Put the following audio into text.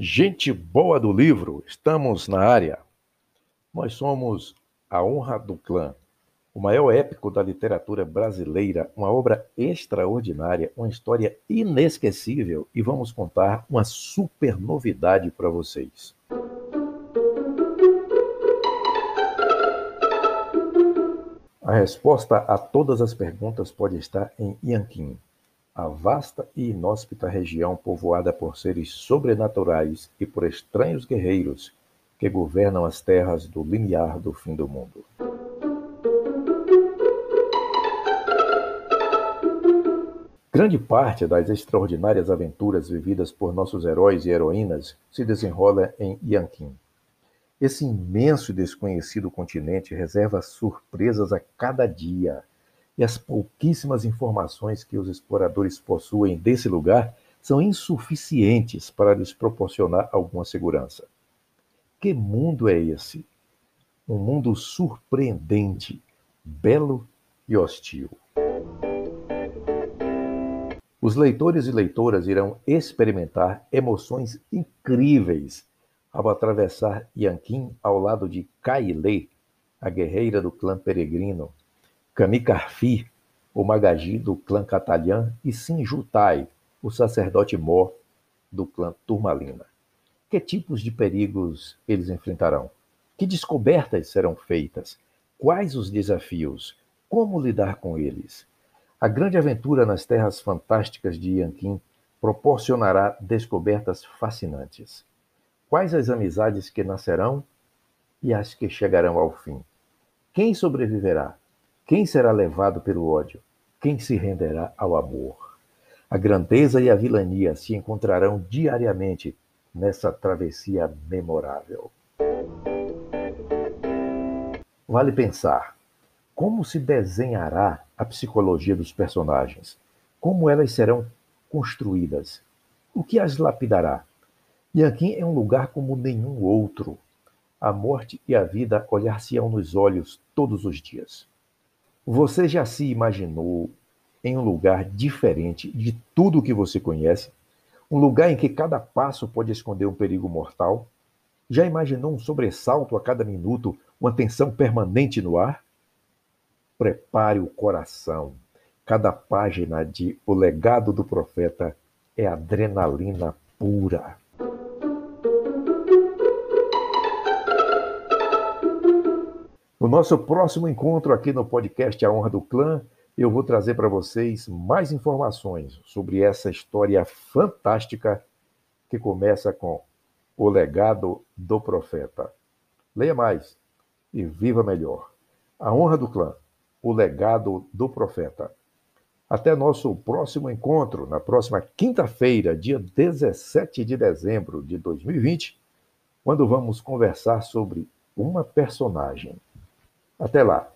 Gente boa do livro, estamos na área. Nós somos A Honra do Clã, o maior épico da literatura brasileira, uma obra extraordinária, uma história inesquecível e vamos contar uma super novidade para vocês. A resposta a todas as perguntas pode estar em Yanqui a vasta e inóspita região povoada por seres sobrenaturais e por estranhos guerreiros que governam as terras do limiar do fim do mundo. Grande parte das extraordinárias aventuras vividas por nossos heróis e heroínas se desenrola em Yanqui. Esse imenso e desconhecido continente reserva surpresas a cada dia e as pouquíssimas informações que os exploradores possuem desse lugar são insuficientes para lhes proporcionar alguma segurança. Que mundo é esse? Um mundo surpreendente, belo e hostil. Os leitores e leitoras irão experimentar emoções incríveis ao atravessar Yanqin ao lado de Kaile, a guerreira do clã peregrino, Camicarfi, o Magagi do clã Catalhã, e Sinjutai, o sacerdote Mor do clã Turmalina. Que tipos de perigos eles enfrentarão? Que descobertas serão feitas? Quais os desafios? Como lidar com eles? A grande aventura nas terras fantásticas de Yanqin proporcionará descobertas fascinantes. Quais as amizades que nascerão e as que chegarão ao fim? Quem sobreviverá? Quem será levado pelo ódio? Quem se renderá ao amor? A grandeza e a vilania se encontrarão diariamente nessa travessia memorável. Vale pensar como se desenhará a psicologia dos personagens, como elas serão construídas, o que as lapidará. Yanqui é um lugar como nenhum outro. A morte e a vida olhar-se-ão nos olhos todos os dias. Você já se imaginou em um lugar diferente de tudo que você conhece? Um lugar em que cada passo pode esconder um perigo mortal? Já imaginou um sobressalto a cada minuto, uma tensão permanente no ar? Prepare o coração. Cada página de O Legado do Profeta é adrenalina pura. No nosso próximo encontro aqui no podcast A Honra do Clã, eu vou trazer para vocês mais informações sobre essa história fantástica que começa com O Legado do Profeta. Leia mais e viva melhor. A Honra do Clã, O Legado do Profeta. Até nosso próximo encontro, na próxima quinta-feira, dia 17 de dezembro de 2020, quando vamos conversar sobre uma personagem até lá!